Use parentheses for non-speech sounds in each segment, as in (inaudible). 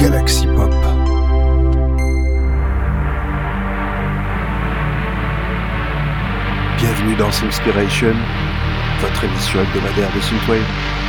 Galaxy Pop. Bienvenue dans Inspiration, votre émission hebdomadaire de Synthwave.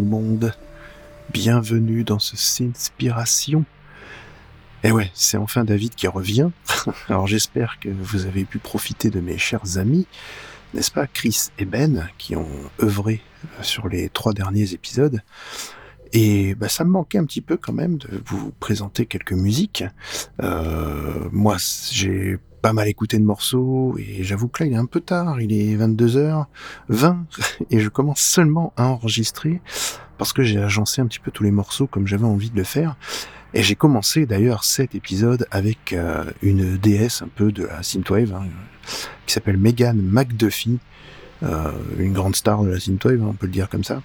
le monde. Bienvenue dans ce Sinspiration. Et ouais, c'est enfin David qui revient. (laughs) Alors j'espère que vous avez pu profiter de mes chers amis, n'est-ce pas, Chris et Ben, qui ont œuvré sur les trois derniers épisodes. Et bah, ça me manquait un petit peu quand même de vous présenter quelques musiques. Euh, moi, j'ai mal écouté de morceaux et j'avoue que là il est un peu tard, il est 22h20 (laughs) et je commence seulement à enregistrer parce que j'ai agencé un petit peu tous les morceaux comme j'avais envie de le faire. Et j'ai commencé d'ailleurs cet épisode avec euh, une déesse un peu de la synthwave hein, qui s'appelle Megan McDuffie, euh, une grande star de la synthwave, on peut le dire comme ça,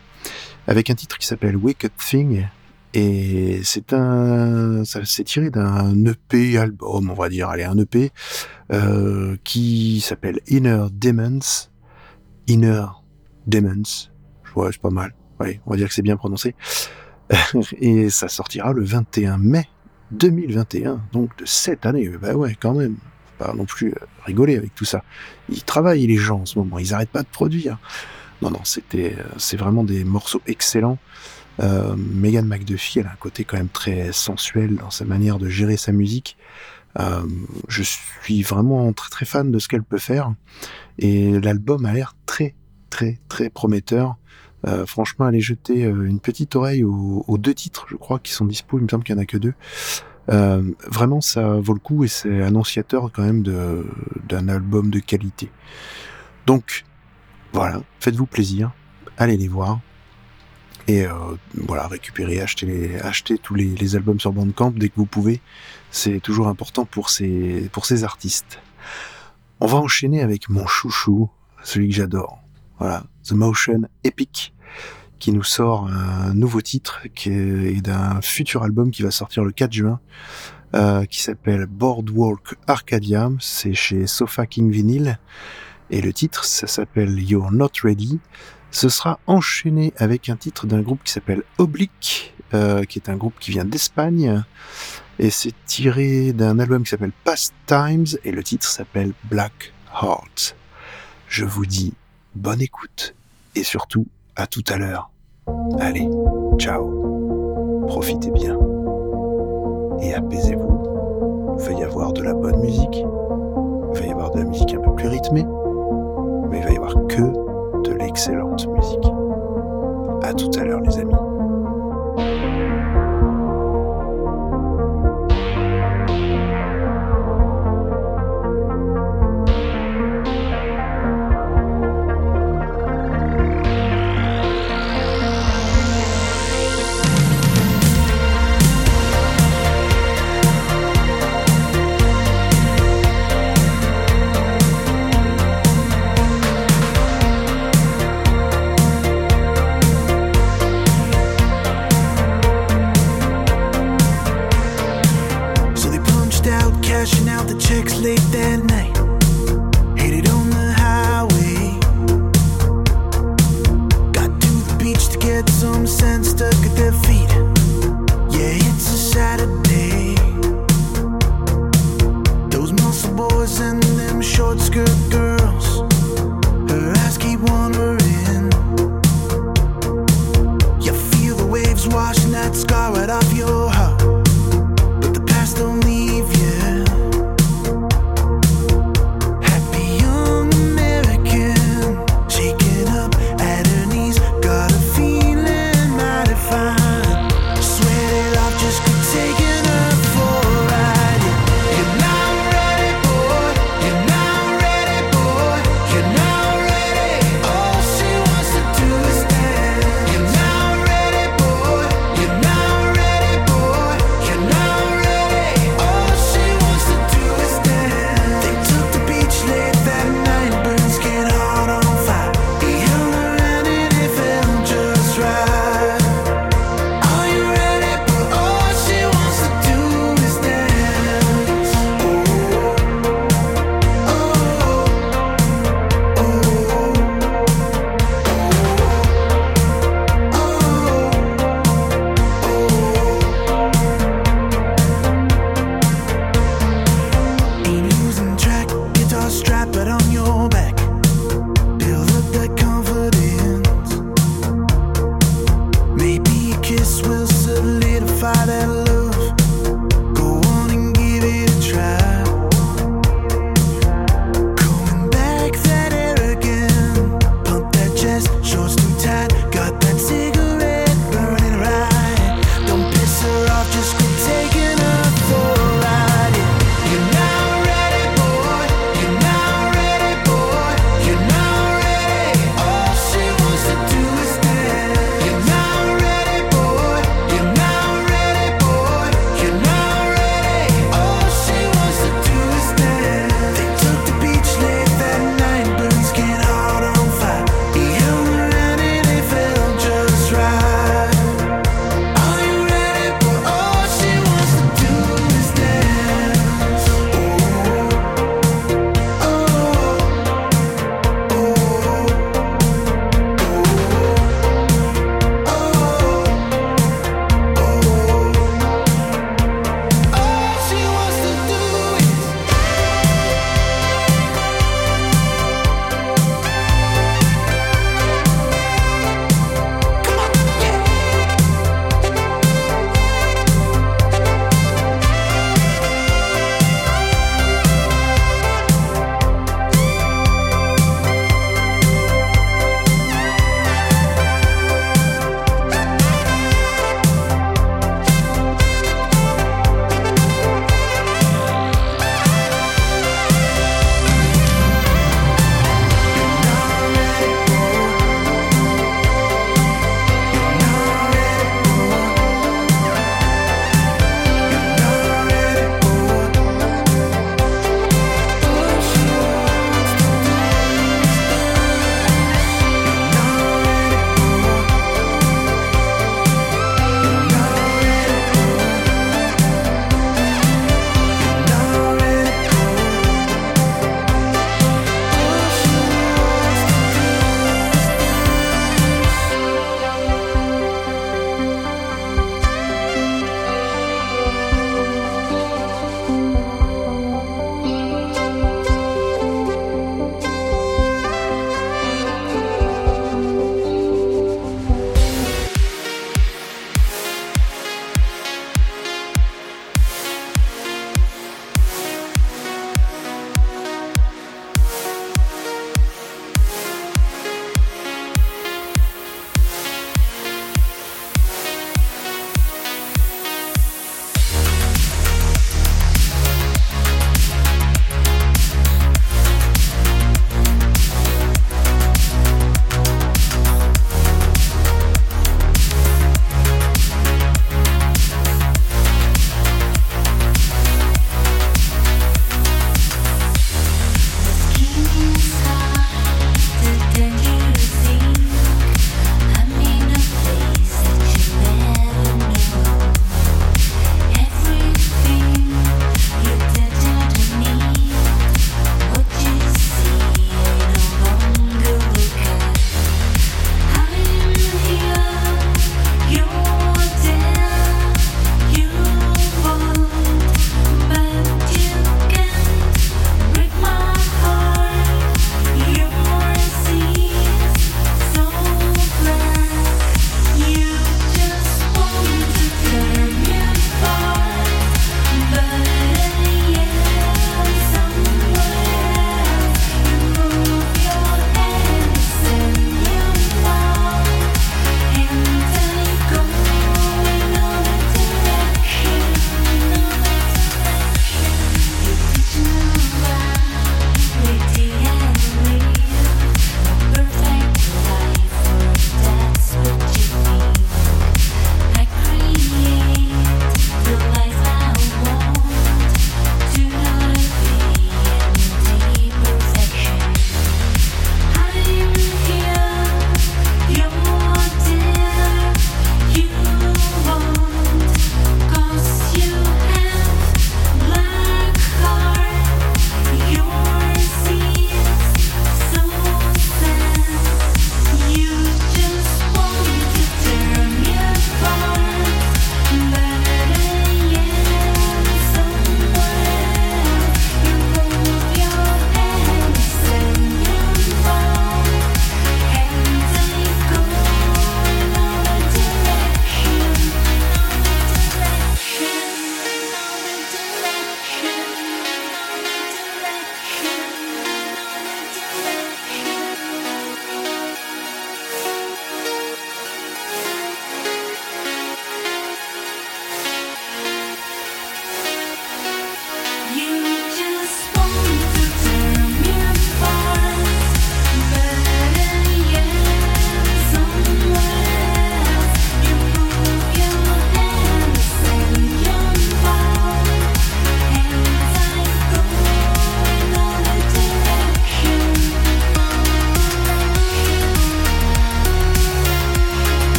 avec un titre qui s'appelle Wicked Thing et c'est un, ça s'est tiré d'un EP album, on va dire, allez, un EP euh, qui s'appelle Inner Demons. Inner Demons. Ouais, c'est pas mal. Ouais, on va dire que c'est bien prononcé. (laughs) et ça sortira le 21 mai 2021, donc de cette année. Bah ouais, quand même. Pas non plus euh, rigoler avec tout ça. Ils travaillent les gens en ce moment, ils arrêtent pas de produire. Non, non, c'était, euh, c'est vraiment des morceaux excellents. Euh, Megan McDuffie, elle a un côté quand même très sensuel dans sa manière de gérer sa musique. Euh, je suis vraiment très très fan de ce qu'elle peut faire et l'album a l'air très très très prometteur. Euh, franchement, allez jeter euh, une petite oreille aux, deux titres, je crois, qui sont dispo. Il me semble qu'il n'y en a que deux. Euh, vraiment, ça vaut le coup et c'est annonciateur quand même d'un album de qualité. Donc, voilà, faites-vous plaisir, allez les voir. Et euh, voilà, récupérer, acheter, acheter tous les, albums sur Bandcamp dès que vous pouvez. C'est toujours important pour ces, pour ces artistes. On va enchaîner avec mon chouchou, celui que j'adore. Voilà, The Motion Epic, qui nous sort un nouveau titre qui est d'un futur album qui va sortir le 4 juin, euh, qui s'appelle Boardwalk Arcadium. C'est chez Sofa King Vinyl. Et le titre, ça s'appelle You're Not Ready ce sera enchaîné avec un titre d'un groupe qui s'appelle Oblique, euh, qui est un groupe qui vient d'Espagne, et c'est tiré d'un album qui s'appelle Past Times, et le titre s'appelle Black Heart. Je vous dis bonne écoute, et surtout à tout à l'heure. Allez, ciao, profitez bien, et apaisez-vous. Il va y avoir de la bonne musique, il va y avoir de la musique un peu plus rythmée, mais il va y avoir que de l'excellente musique. À tout à l'heure les amis.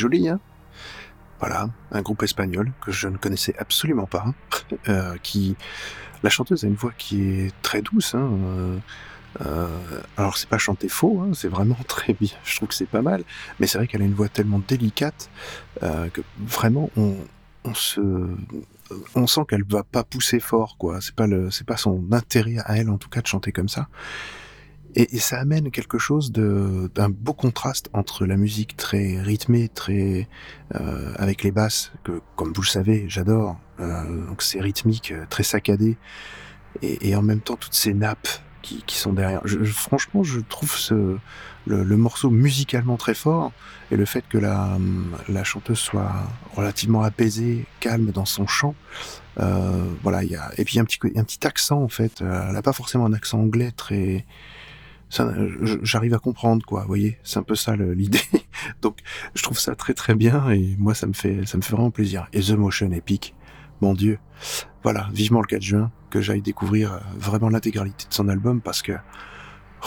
Joli, hein Voilà, un groupe espagnol que je ne connaissais absolument pas, (laughs) euh, qui... La chanteuse a une voix qui est très douce, hein, euh, euh, alors c'est pas chanter faux, hein, c'est vraiment (laughs) très bien. Je trouve que c'est pas mal, mais c'est vrai qu'elle a une voix tellement délicate que vraiment on, on se, on sent qu'elle va pas pousser fort, quoi. C'est pas c'est pas son intérêt à elle en tout cas de chanter comme ça. Et, et ça amène quelque chose de d'un beau contraste entre la musique très rythmée, très euh, avec les basses que, comme vous le savez, j'adore. Euh, donc c'est rythmique, très saccadé, et, et en même temps toutes ces nappes qui, qui sont derrière. Je, franchement, je trouve ce, le, le morceau musicalement très fort et le fait que la, la chanteuse soit relativement apaisée, calme dans son chant. Euh, voilà, il y a et puis un petit un petit accent en fait. Euh, elle a pas forcément un accent anglais très. Ça, J'arrive à comprendre quoi. Vous voyez, c'est un peu ça l'idée. (laughs) Donc, je trouve ça très très bien et moi ça me fait ça me fait vraiment plaisir. Et The Motion Epic, mon Dieu. Voilà, vivement le 4 juin que j'aille découvrir euh, vraiment l'intégralité de son album parce que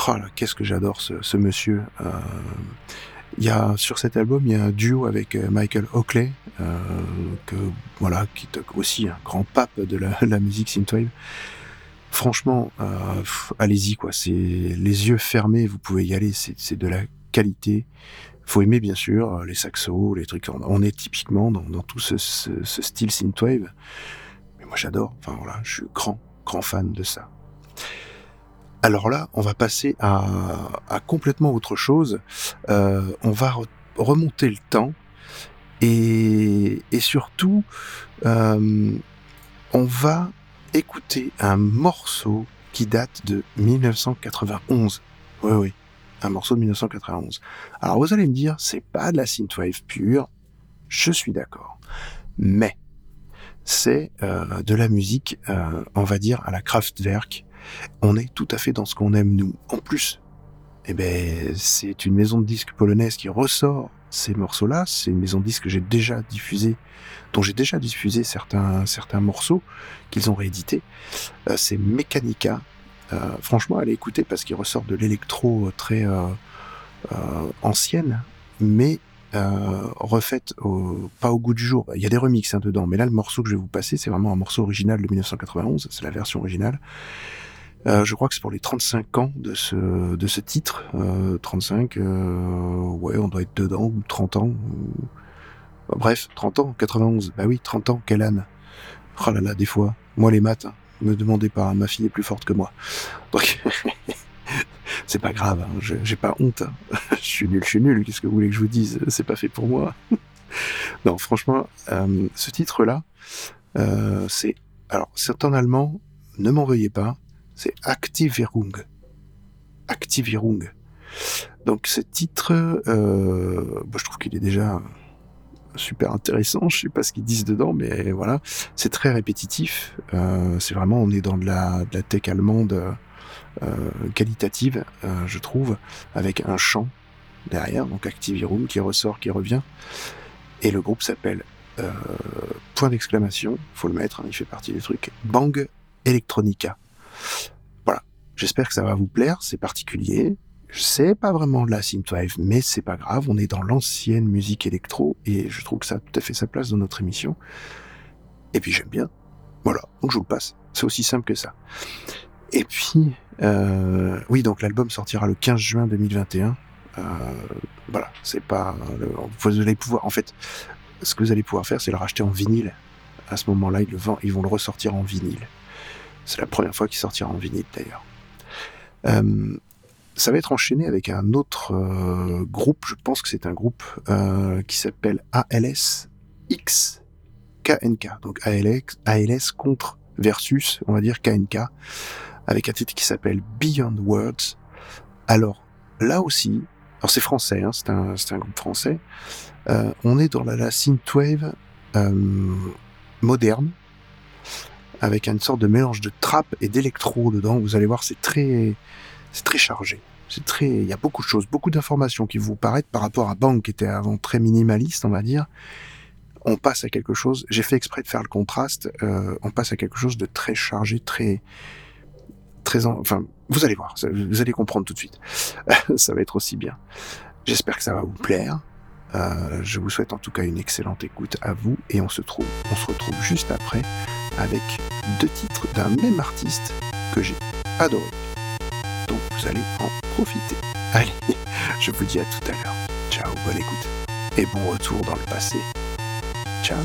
oh qu'est-ce que j'adore ce, ce monsieur. Euh, il y a sur cet album il y a un duo avec euh, Michael Oakley euh, que voilà qui est aussi un grand pape de la, (laughs) la musique synthwave. Franchement, euh, allez-y quoi. C'est les yeux fermés, vous pouvez y aller. C'est de la qualité. Faut aimer bien sûr euh, les saxos, les trucs. On- est typiquement dans, dans tout ce, ce, ce style synthwave. Mais moi j'adore. Enfin voilà, je suis grand, grand fan de ça. Alors là, on va passer à, à complètement autre chose. Euh, on va re- remonter le temps et, surtout, on va écouter un morceau qui date de 1991. Oui, oui, un morceau de 1991. Alors vous allez me dire, c'est pas de la synthwave pure. Je suis d'accord, mais c'est euh, de la musique, euh, on va dire à la Kraftwerk. On est tout à fait dans ce qu'on aime nous. En plus, eh ben, c'est une maison de disques polonaise qui ressort ces morceaux-là. C'est une maison de disques que j'ai déjà diffusé, dont j'ai déjà diffusé certains certains morceaux qu'ils ont réédités. Euh, c'est Mechanica. Euh, franchement, allez écouter parce qu'ils ressortent de l'électro très euh, ancienne, mais refaite pas au goût du jour. Il y a des remixes hein, dedans, mais là, le morceau que je vais vous passer, c'est vraiment un morceau original de 1991. C'est la version originale. Euh, je crois que c'est pour les 35 ans de ce, de ce titre. Euh, 35, euh, ouais, on doit être dedans, ou 30 ans. ou- Bah, bref, 30 ans, 91. Bah oui, 30 ans, quelle âne. Oh là là, des fois. Moi, les maths, hein, me demandez pas, ma fille est plus forte que moi. Donc, (laughs) c'est pas grave, hein, j'ai pas honte. hein. (laughs) je suis nul, je suis nul, qu'est-ce que vous voulez que je vous dise? C'est pas fait pour moi. (laughs) non, franchement, euh, ce titre-là, euh, c'est... Alors, c'est en allemand, ne m'en veuillez pas, c'est Aktivierung. Aktivierung. Donc ce titre, euh, je trouve qu'il est déjà super intéressant. Je sais pas ce qu'ils disent dedans, mais voilà, c'est très répétitif. Euh, c'est vraiment, on est dans de la, de la tech allemande euh, qualitative, euh, je trouve, avec un chant derrière, donc Activierum qui ressort, qui revient. Et le groupe s'appelle euh, point d'exclamation, faut le mettre, hein, il fait partie des trucs. Bang Electronica. Voilà. J'espère que ça va vous plaire. C'est particulier. C'est pas vraiment de la synthwave, mais c'est pas grave. On est dans l'ancienne musique électro et je trouve que ça a tout à fait sa place dans notre émission. Et puis j'aime bien. Voilà. Donc je vous le passe. C'est aussi simple que ça. Et puis, euh, oui, donc l'album sortira le 15 juin 2021. Euh, voilà. C'est pas, vous allez pouvoir, en fait, ce que vous allez pouvoir faire, c'est le racheter en vinyle. À ce moment-là, ils vont le ressortir en vinyle. C'est la première fois qu'il sortira en vinyle d'ailleurs. Euh, ça va être enchaîné avec un autre euh, groupe, je pense que c'est un groupe euh, qui s'appelle ALS KNK. Donc ALS, contre versus, on va dire KNK, avec un titre qui s'appelle Beyond Words. Alors là aussi, alors c'est français, hein, c'est un, un groupe français. Euh, on est dans la, la synthwave euh, moderne, avec une sorte de mélange de trap et d'électro dedans. Vous allez voir, c'est très, c'est très chargé. C'est très, il y a beaucoup de choses, beaucoup d'informations qui vous paraissent par rapport à Bang qui était avant très minimaliste, on va dire. On passe à quelque chose. J'ai fait exprès de faire le contraste. Euh, on passe à quelque chose de très chargé, très, très, enfin, vous allez voir, vous allez comprendre tout de suite. (laughs) ça va être aussi bien. J'espère que ça va vous plaire. Euh, je vous souhaite en tout cas une excellente écoute à vous et on se trouve, on se retrouve juste après avec deux titres d'un même artiste que j'ai adoré. Donc vous allez en profiter. (laughs) Allez, je vous dis à tout à l'heure. Ciao, bonne écoute et bon retour dans le passé. Ciao.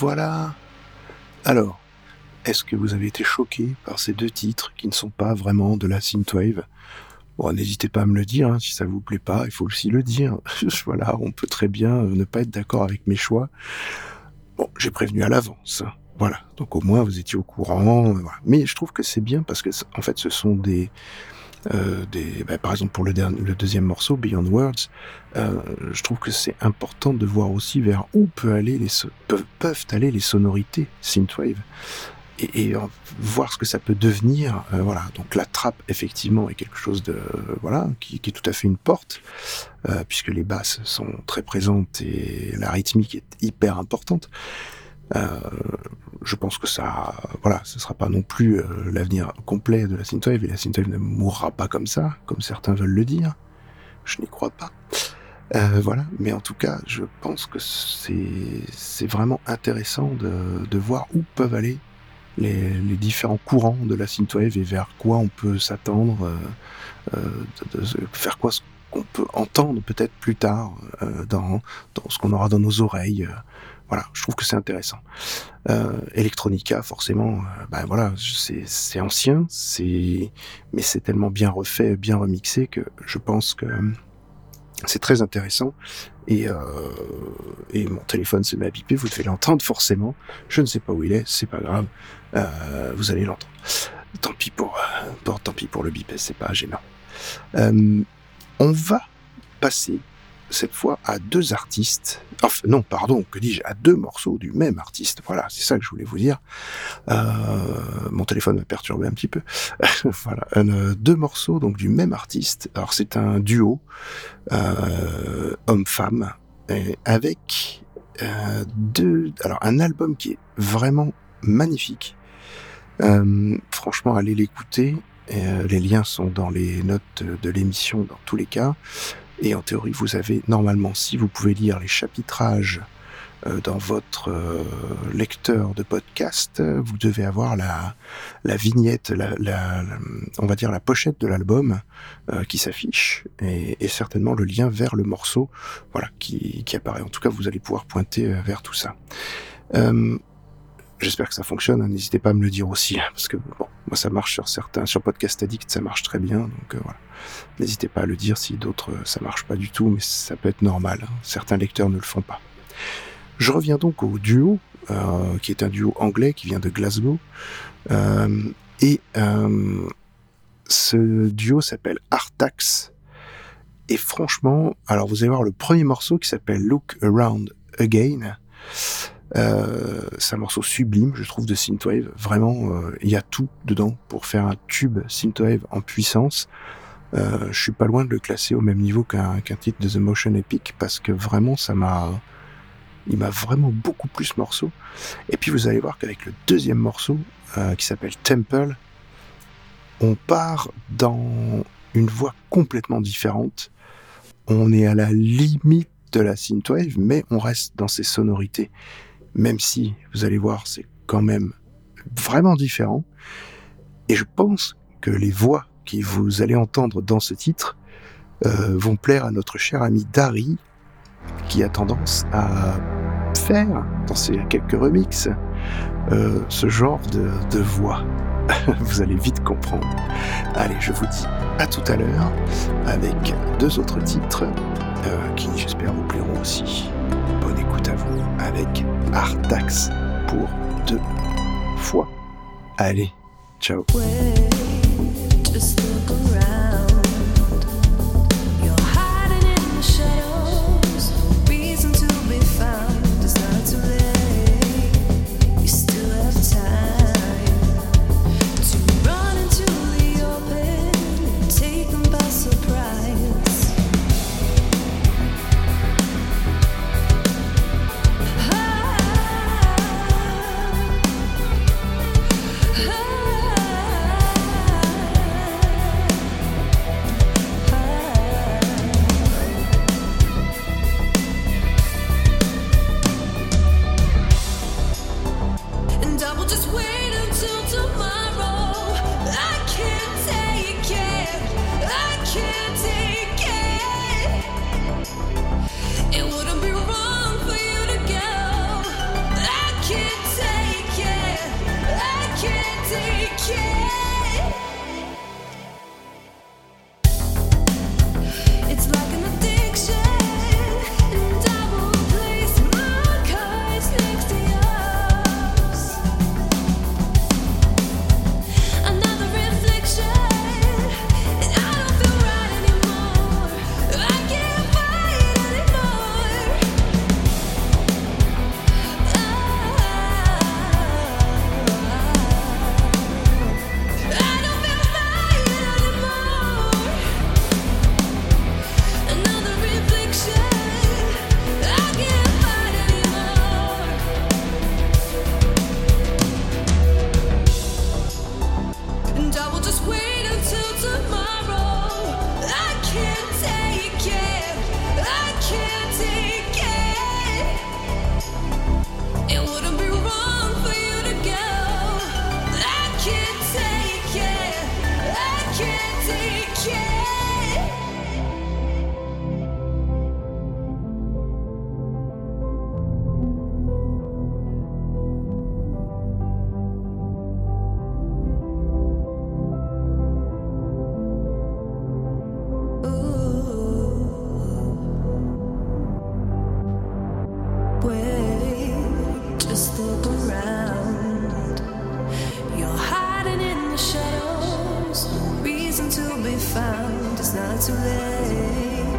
Voilà. Alors, est-ce que vous avez été choqué par ces deux titres qui ne sont pas vraiment de la synthwave? Bon, n'hésitez pas à me le dire, hein, si ça vous plaît pas, il faut aussi le dire. (laughs) voilà, on peut très bien euh, ne pas être d'accord avec mes choix. Bon, j'ai prévenu à l'avance. hein. Voilà, donc au moins vous étiez au courant. euh. Mais je trouve que c'est bien parce que, en fait, ce sont des, euh, des, bah, par exemple pour le, dernier, le deuxième morceau, Beyond Words, euh, je trouve que c'est important de voir aussi vers où peut aller les peuvent aller les sonorités synthwave. et, et, euh, voir ce que ça peut devenir. euh, voilà. Donc la trappe effectivement est quelque chose de voilà qui, qui est tout à fait une porte euh, puisque les basses sont très présentes et la rythmique est hyper importante. Euh, je pense que ça, voilà, ce sera pas non plus euh, l'avenir complet de la synthwave et la synthwave ne mourra pas comme ça, comme certains veulent le dire. Je n'y crois pas. Euh, voilà, mais en tout cas, je pense que c'est vraiment intéressant de, de voir où peuvent aller les, les différents courants de la synthwave et vers quoi on peut s'attendre, euh, euh, de, de- faire quoi qu'on peut entendre peut-être plus tard euh, dans, dans ce qu'on aura dans nos oreilles. Voilà, je trouve que c'est intéressant. Euh, Electronica, forcément, euh, ben voilà, c'est ancien, c'est mais c'est tellement bien refait, bien remixé que je pense que euh, c'est très intéressant. Et, euh, et mon téléphone se met à biper, vous devez l'entendre forcément. Je ne sais pas où il est, c'est pas grave, euh, vous allez l'entendre. Tant pis pour, euh, pour tant pis pour le bip, c'est pas gênant. On va passer cette fois à deux artistes. Enfin, non, pardon, que dis-je, à deux morceaux du même artiste. Voilà, c'est ça que je voulais vous dire. Euh, mon téléphone m'a perturbé un petit peu. (laughs) voilà, euh, deux morceaux donc du même artiste. Alors c'est un duo euh, homme-femme avec deux. Un album qui est vraiment magnifique. Franchement, allez l'écouter. Les liens sont dans les notes de l'émission dans tous les cas. Et en théorie, vous avez normalement, si vous pouvez lire les chapitrages euh, dans votre euh, lecteur de podcast, euh, vous devez avoir la, la vignette, la, la- on va dire la pochette de l'album euh, qui s'affiche et, et certainement le lien vers le morceau, voilà, qui, qui apparaît. En tout cas, vous allez pouvoir pointer euh, vers tout ça. J'espère que ça fonctionne. hein. N'hésitez pas à me le dire aussi, hein, parce que bon, moi ça marche sur certains, sur Podcast Addict, ça marche très bien. Donc euh, voilà, n'hésitez pas à le dire si d'autres euh, ça marche pas du tout, mais ça peut être normal. hein. Certains lecteurs ne le font pas. Je reviens donc au duo, euh, qui est un duo anglais qui vient de Glasgow, Euh, et euh, ce duo s'appelle Artax. Et franchement, alors vous allez voir le premier morceau qui s'appelle Look Around Again. Euh, c'est un morceau sublime, je trouve, de synthwave. Vraiment, euh, il y a tout dedans pour faire un tube synthwave en puissance. Euh, je suis pas loin de le classer au même niveau qu'un qu'un titre de The Motion Epic parce que vraiment, ça m'a, il m'a vraiment beaucoup plu ce morceau. Et puis vous allez voir qu'avec le deuxième morceau euh, qui s'appelle Temple, on part dans une voie complètement différente. On est à la limite de la synthwave, mais on reste dans ses sonorités même si, vous allez voir, c'est quand même vraiment différent. Et je pense que les voix que vous allez entendre dans ce titre euh, vont plaire à notre cher ami Dari, qui a tendance à faire, dans ses quelques remixes, euh, ce genre de, de voix. (laughs) vous allez vite comprendre. Allez, je vous dis à tout à l'heure avec deux autres titres euh, qui, j'espère, vous plairont aussi. Bonne écoute à vous avec Artax pour deux fois. Allez, ciao. around, it's not too late.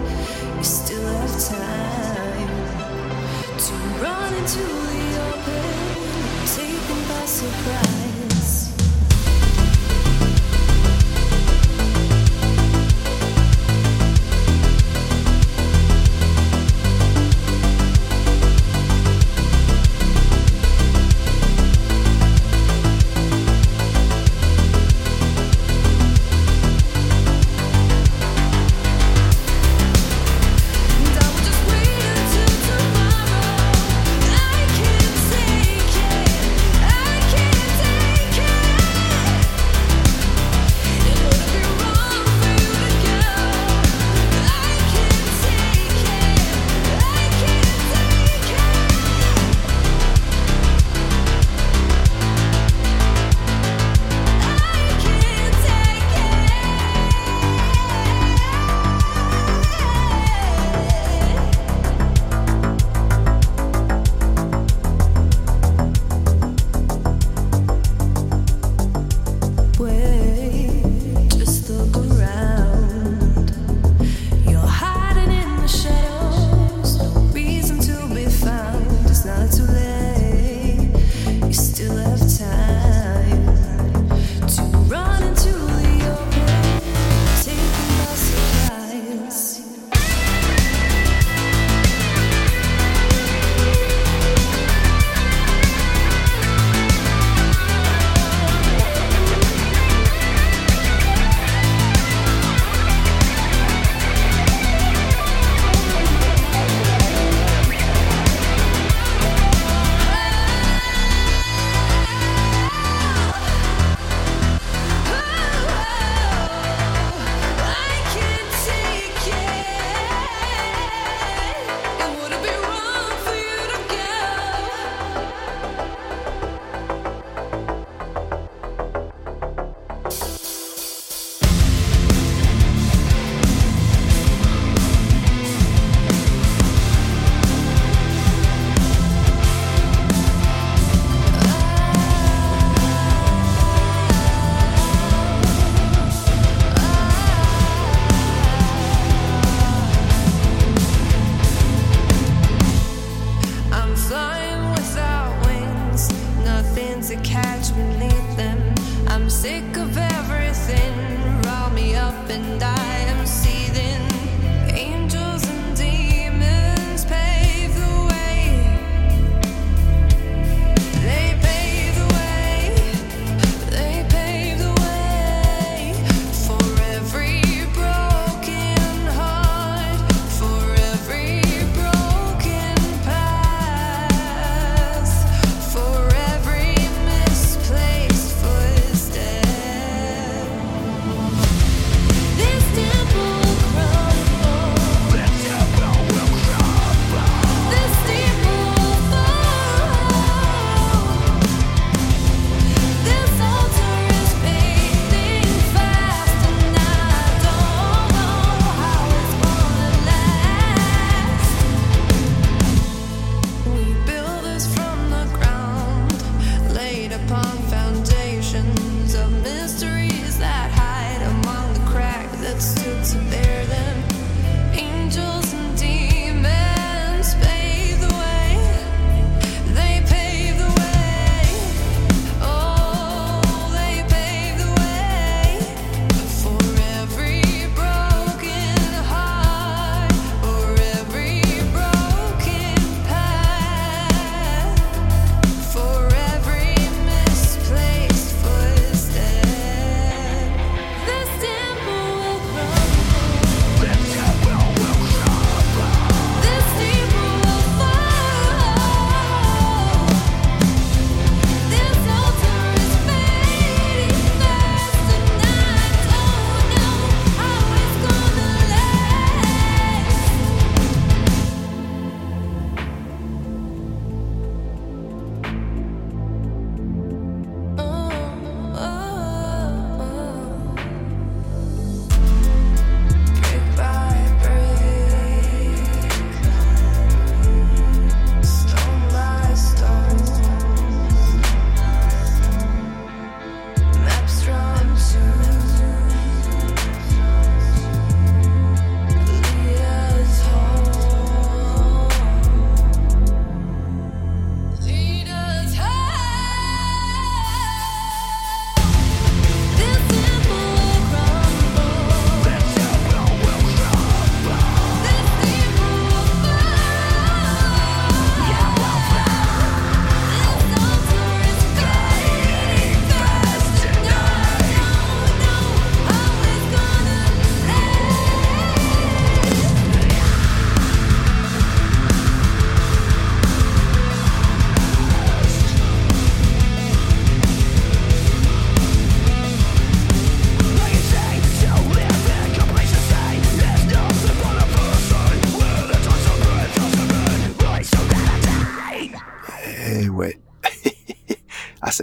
You still have time to run into the open, taken by surprise.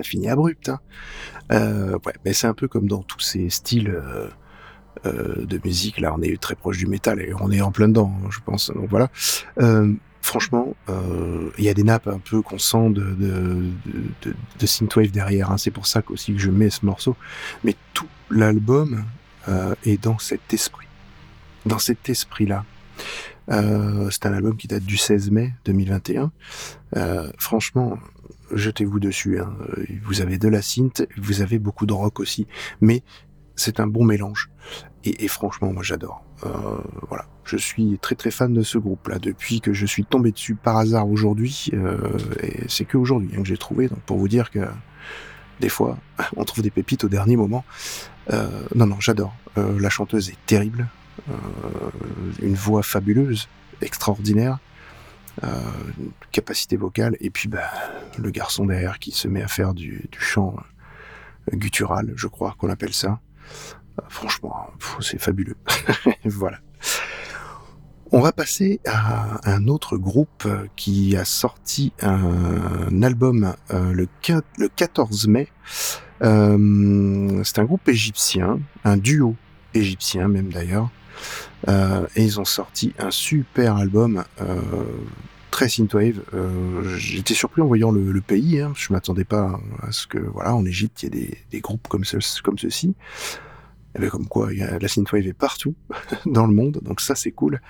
Ah, ça finit abrupt, hein. Euh, ouais, mais c'est un peu comme dans tous ces styles euh, euh, de musique. Là, on est très proche du métal et on est en plein dedans, je pense. Donc voilà. Franchement, il y a des nappes un peu qu'on sent de, de, de, synthwave derrière. Hein. C'est pour ça qu'aussi que je mets ce morceau. Mais tout l'album est dans cet esprit. Dans cet esprit-là. C'est un album qui date du 16 mai 2021. Euh, franchement, jetez-vous dessus. Hein. Vous avez de la synth, vous avez beaucoup de rock aussi, mais c'est un bon mélange. Et, et franchement, moi j'adore. Euh, voilà, je suis très très fan de ce groupe-là depuis que je suis tombé dessus par hasard aujourd'hui. euh, et c'est que aujourd'hui hein, que j'ai trouvé. Donc pour vous dire que des fois, (laughs) on trouve des pépites au dernier moment. Euh, non, non, j'adore. Euh, la chanteuse est terrible. Euh, une voix fabuleuse, extraordinaire. Euh, capacité vocale. Et puis, bah, le garçon derrière qui se met à faire du, chant euh, guttural, je crois qu'on appelle ça. Euh, franchement, c'est fabuleux. (laughs) voilà. On va passer à un autre groupe qui a sorti un album le, 15 le 14 mai. C'est un groupe égyptien, un duo égyptien même d'ailleurs. Euh, et ils ont sorti un super album euh, très synthwave. Euh, J'étais surpris en voyant le, pays. Hein, je m'attendais pas à ce que, voilà, en Égypte, il y ait des, groupes comme, ce, comme ceci. Eh ben, comme quoi, y a, la synthwave est partout (laughs) dans le monde, donc ça c'est cool.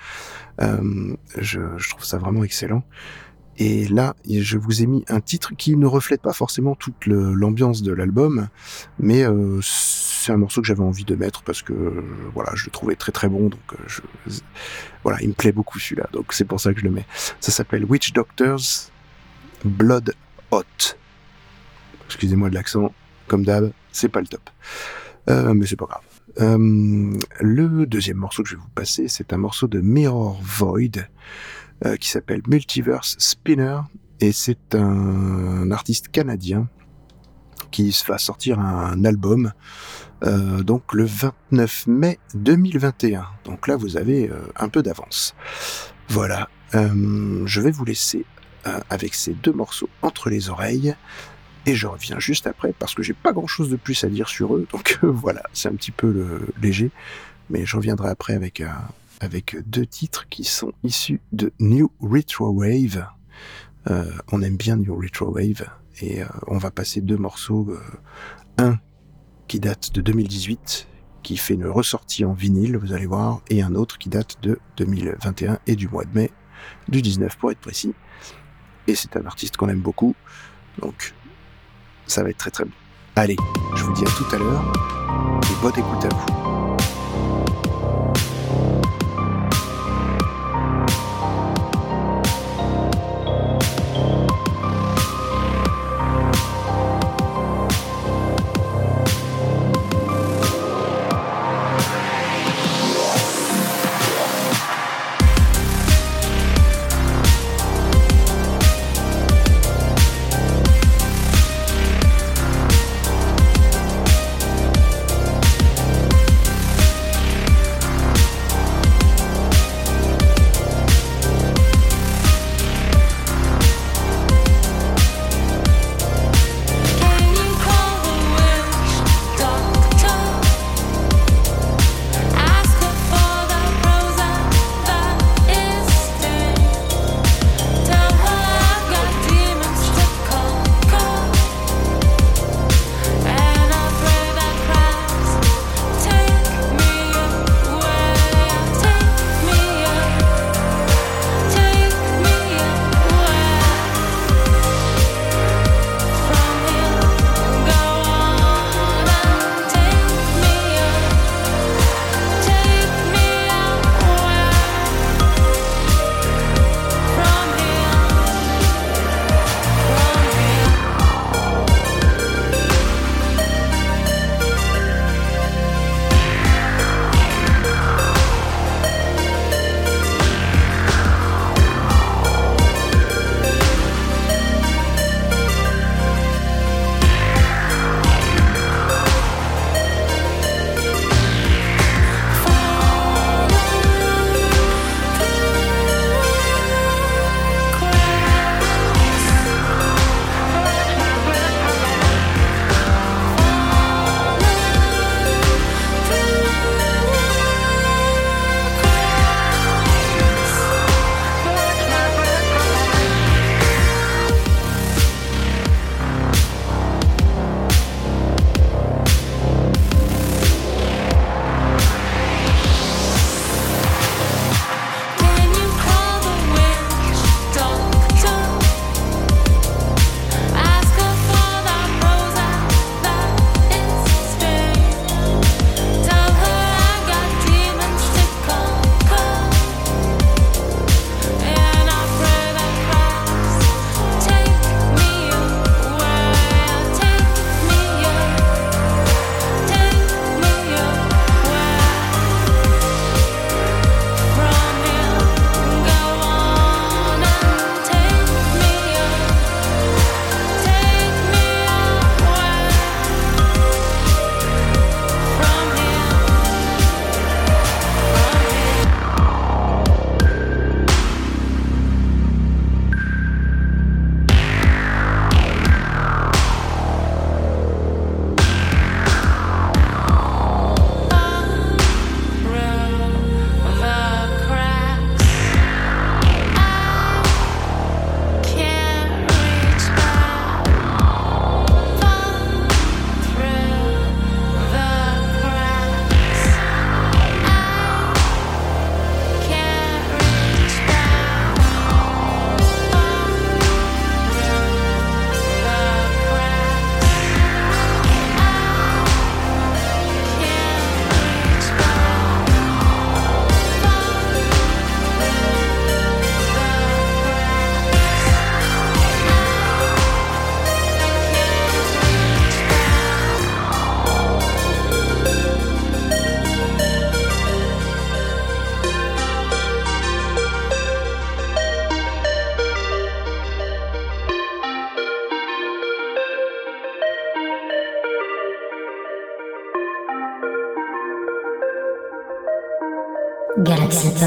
Euh, je, trouve ça vraiment excellent. Et là, je vous ai mis un titre qui ne reflète pas forcément toute l'ambiance de l'album, mais euh, c'est un morceau que j'avais envie de mettre parce que euh, voilà, je le trouvais très très bon, donc euh, voilà, il me plaît beaucoup celui-là, donc c'est pour ça que je le mets. Ça s'appelle Witch Doctors Blood Hot. Excusez-moi de l'accent, comme d'hab, c'est pas le top. Euh, mais c'est pas grave. Euh, le deuxième morceau que je vais vous passer, c'est un morceau de Mirror Void qui s'appelle Multiverse Spinner et c'est un, artiste canadien qui va sortir un, album euh, donc le 29 mai 2021. Donc là, vous avez euh, un peu d'avance. Voilà. Euh, je vais vous laisser euh, avec ces deux morceaux entre les oreilles. Et je reviens juste après parce que j'ai pas grand chose de plus à dire sur eux. Donc euh, voilà, c'est un petit peu le, léger. Mais je reviendrai après avec, euh, avec deux titres qui sont issus de New Retrowave. Euh, on aime bien New Retrowave. Et euh, on va passer deux morceaux. un qui date de 2018, qui fait une ressortie en vinyle, vous allez voir. Et un autre qui date de 2021 et du mois de mai, du 19 pour être précis. Et c'est un artiste qu'on aime beaucoup. Donc ça va être très très bon. Allez, je vous dis à tout à l'heure et bonne écoute à vous.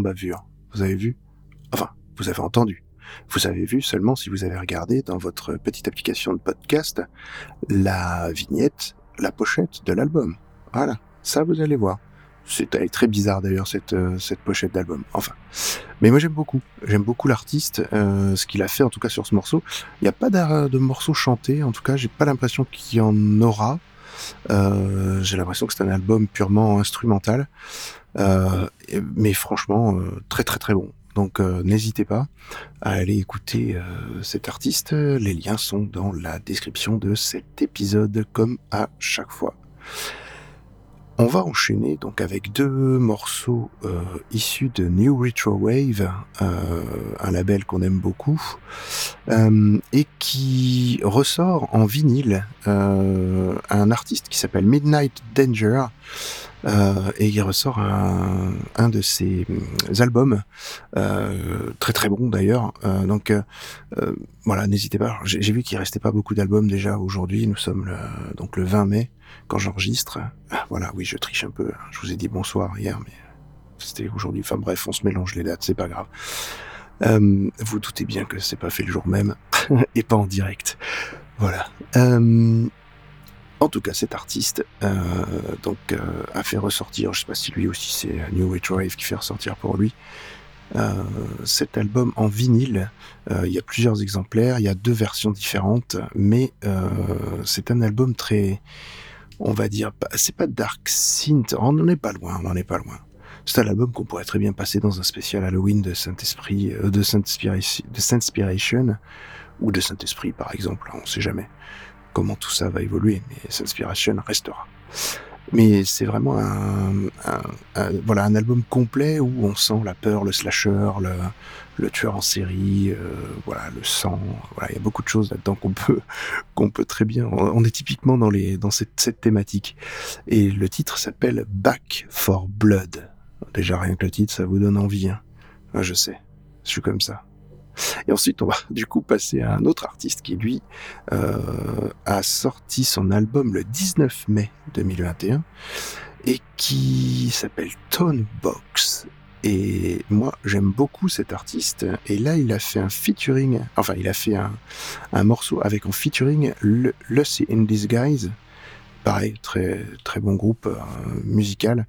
bavure. Vous avez vu? Enfin, vous avez entendu. Vous avez vu seulement si vous avez regardé dans votre petite application de podcast la vignette, la pochette de l'album. Voilà, ça vous allez voir. C'est très bizarre d'ailleurs cette euh, cette pochette d'album. Enfin, mais moi j'aime beaucoup. J'aime beaucoup l'artiste, euh, ce qu'il a fait en tout cas sur ce morceau. Il n'y a pas de morceau chanté, en tout cas j'ai pas l'impression qu'il y en aura. Euh, j'ai l'impression que c'est un album purement instrumental, mais franchement euh, très très très bon. Donc euh, n'hésitez pas à aller écouter euh, cet artiste. Les liens sont dans la description de cet épisode, comme à chaque fois. On va enchaîner donc avec deux morceaux euh, issus de New Retro Wave, euh, un label qu'on aime beaucoup, euh, et qui ressort en vinyle euh, un artiste qui s'appelle Midnight Danger, euh, et il ressort un, un de ses mm, albums, euh, très très bon d'ailleurs. Euh, donc euh, euh, voilà, n'hésitez pas. J'ai vu qu'il restait pas beaucoup d'albums déjà aujourd'hui. Nous sommes le, donc le 20 mai quand j'enregistre. Ah, Voilà, oui, je triche un peu. Je vous ai dit bonsoir hier, mais c'était aujourd'hui. Enfin bref, on se mélange les dates, c'est pas grave. Euh, vous doutez bien que c'est pas fait le jour même (laughs) et pas en direct. Voilà. Euh, en tout cas, cet artiste euh, donc euh, a fait ressortir, je sais pas si lui aussi c'est New Wave qui fait ressortir pour lui, euh, cet album en vinyle. Euh, il y a plusieurs exemplaires, il y a deux versions différentes, mais euh, c'est un album très, on va dire, c'est pas dark synth, on n'en est pas loin, on n'en est pas loin. C'est un album qu'on pourrait très bien passer dans un spécial Halloween de Saint-Esprit, euh, de de Saint-Inspiration, ou de Saint-Esprit par exemple, on sait jamais comment tout ça va évoluer, mais Saint-Inspiration restera. Mais c'est vraiment un, voilà, un album complet où on sent la peur, le slasher, le, tueur en série, euh, voilà, le sang. Voilà, il y a beaucoup de choses là-dedans qu'on peut, (laughs) peut très bien. On est typiquement dans les, dans cette, cette thématique. Et le titre s'appelle Back for Blood. Déjà rien que le titre, ça vous donne envie. Hein. Je sais, je suis comme ça. Et ensuite, on va du coup passer à un autre artiste qui, lui, euh, a sorti son album le 19 mai 2021 et qui s'appelle Tone Box. Et moi, j'aime beaucoup cet artiste. Et là, il a fait un featuring, enfin, il a fait un, morceau avec en featuring Le- Lucy in Disguise. Pareil, très très bon groupe euh, musical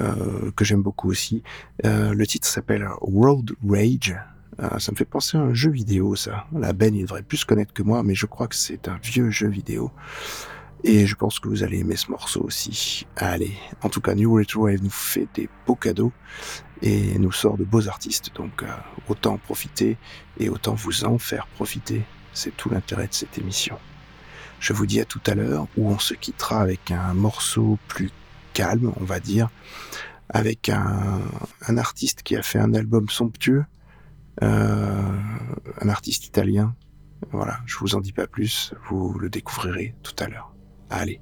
euh, que j'aime beaucoup aussi. Euh, le titre s'appelle Road Rage. Euh, ça me fait penser à un jeu vidéo, ça. La Ben, il devrait plus connaître que moi, mais je crois que c'est un vieux jeu vidéo. Et je pense que vous allez aimer ce morceau aussi. Allez, en tout cas, New Retro Wave nous fait des beaux cadeaux et nous sort de beaux artistes. Donc, euh, autant en profiter et autant vous en faire profiter. C'est tout l'intérêt de cette émission. Je vous dis à tout à l'heure où on se quittera avec un morceau plus calme, on va dire, avec un, artiste qui a fait un album somptueux, un artiste italien. Voilà, je vous en dis pas plus, vous le découvrirez tout à l'heure. Allez,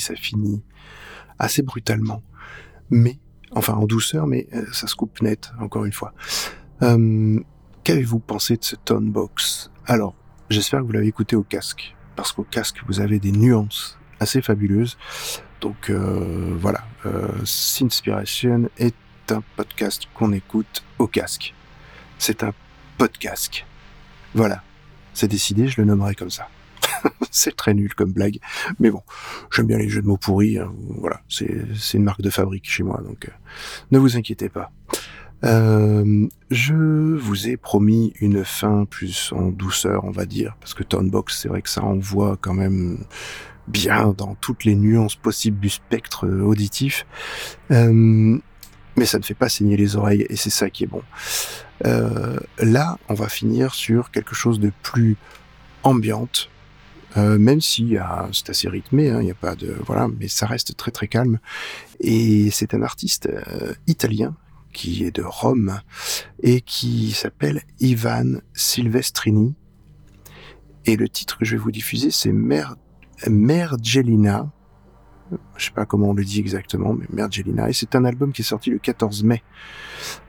ça finit assez brutalement. Mais, enfin en douceur, mais euh, ça se coupe net, encore une fois. Euh, Qu'avez-vous pensé de ce tone box? Alors, j'espère que vous l'avez écouté au casque, parce qu'au casque, vous avez des nuances assez fabuleuses. Donc euh, voilà, euh, Sinspiration est un podcast qu'on écoute au casque. C'est un podcast. Voilà, c'est décidé, je le nommerai comme ça. (laughs) c'est très nul comme blague, mais bon, j'aime bien les jeux de mots pourris. hein, voilà, c'est une marque de fabrique chez moi, donc euh, ne vous inquiétez pas. Euh, je vous ai promis une fin plus en douceur, on va dire, parce que Tonebox, c'est vrai que ça envoie quand même bien dans toutes les nuances possibles du spectre euh, auditif. Euh, mais ça ne fait pas saigner les oreilles et c'est ça qui est bon. Là, on va finir sur quelque chose de plus ambiante, euh, même si ah, c'est assez rythmé, hein, il n'y a pas de voilà, mais ça reste très très calme. Et c'est un artiste euh, italien qui est de Rome et qui s'appelle Ivan Silvestrini. Et le titre que je vais vous diffuser, c'est Mer Mergelina. Je sais pas comment on le dit exactement, mais Mergelina. Et c'est un album qui est sorti le 14 mai.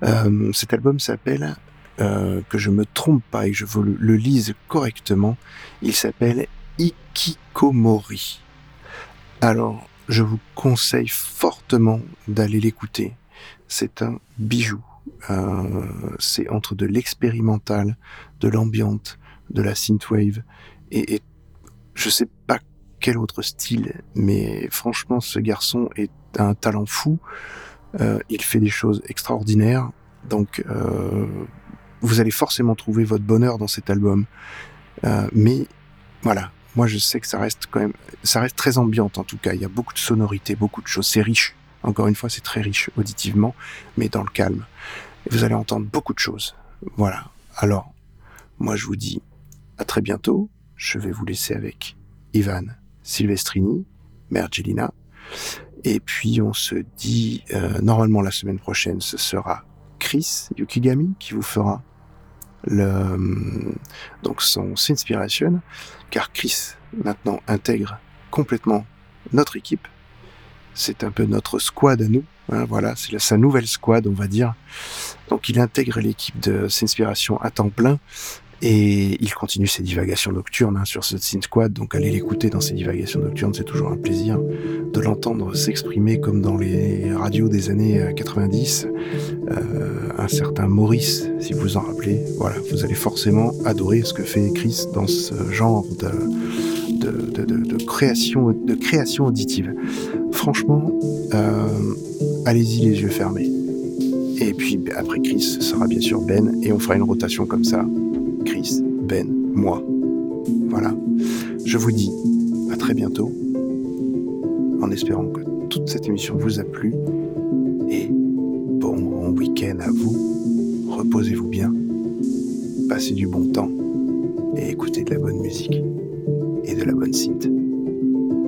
Euh, cet album s'appelle, euh, que je me trompe pas et que je vous le lise correctement, il s'appelle Ikikomori. Alors, je vous conseille fortement d'aller l'écouter. C'est un bijou. Euh, c'est entre de l'expérimental, de l'ambiante, de la synthwave et, et je sais pas quel autre style, mais franchement, ce garçon est un talent fou. Euh, il fait des choses extraordinaires. Donc, euh, vous allez forcément trouver votre bonheur dans cet album. Euh, mais voilà, moi je sais que ça reste quand même, ça reste très ambiante en tout cas. Il y a beaucoup de sonorités, beaucoup de choses. C'est riche. Encore une fois, c'est très riche auditivement, mais dans le calme. Vous allez entendre beaucoup de choses. Voilà. Alors, moi je vous dis à très bientôt. Je vais vous laisser avec Ivan Silvestrini, Mergelina. Et puis on se dit, euh, normalement la semaine prochaine, ce sera Chris Yukigami qui vous fera le, donc son Inspiration, car Chris maintenant intègre complètement notre équipe. C'est un peu notre squad à nous. hein, voilà, c'est sa nouvelle squad, on va dire. Donc il intègre l'équipe de Inspiration à temps plein. Et il continue ses divagations nocturnes hein, sur ce Sin Squad, donc allez l'écouter dans ses divagations nocturnes, c'est toujours un plaisir de l'entendre s'exprimer comme dans les radios des années euh, 90. Euh, un certain Maurice, si vous vous en rappelez, voilà, vous allez forcément adorer ce que fait Chris dans ce genre de création, de création auditive. Franchement, euh, allez-y les yeux fermés. Et puis après Chris, ce sera bien sûr Ben, et on fera une rotation comme ça. Chris, Ben, moi. Voilà. Je vous dis à très bientôt, en espérant que toute cette émission vous a plu. Et bon, week-end à vous. Reposez-vous bien. Passez du bon temps. Et écoutez de la bonne musique. Et de la bonne synth.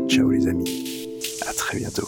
Ciao les amis. À très bientôt.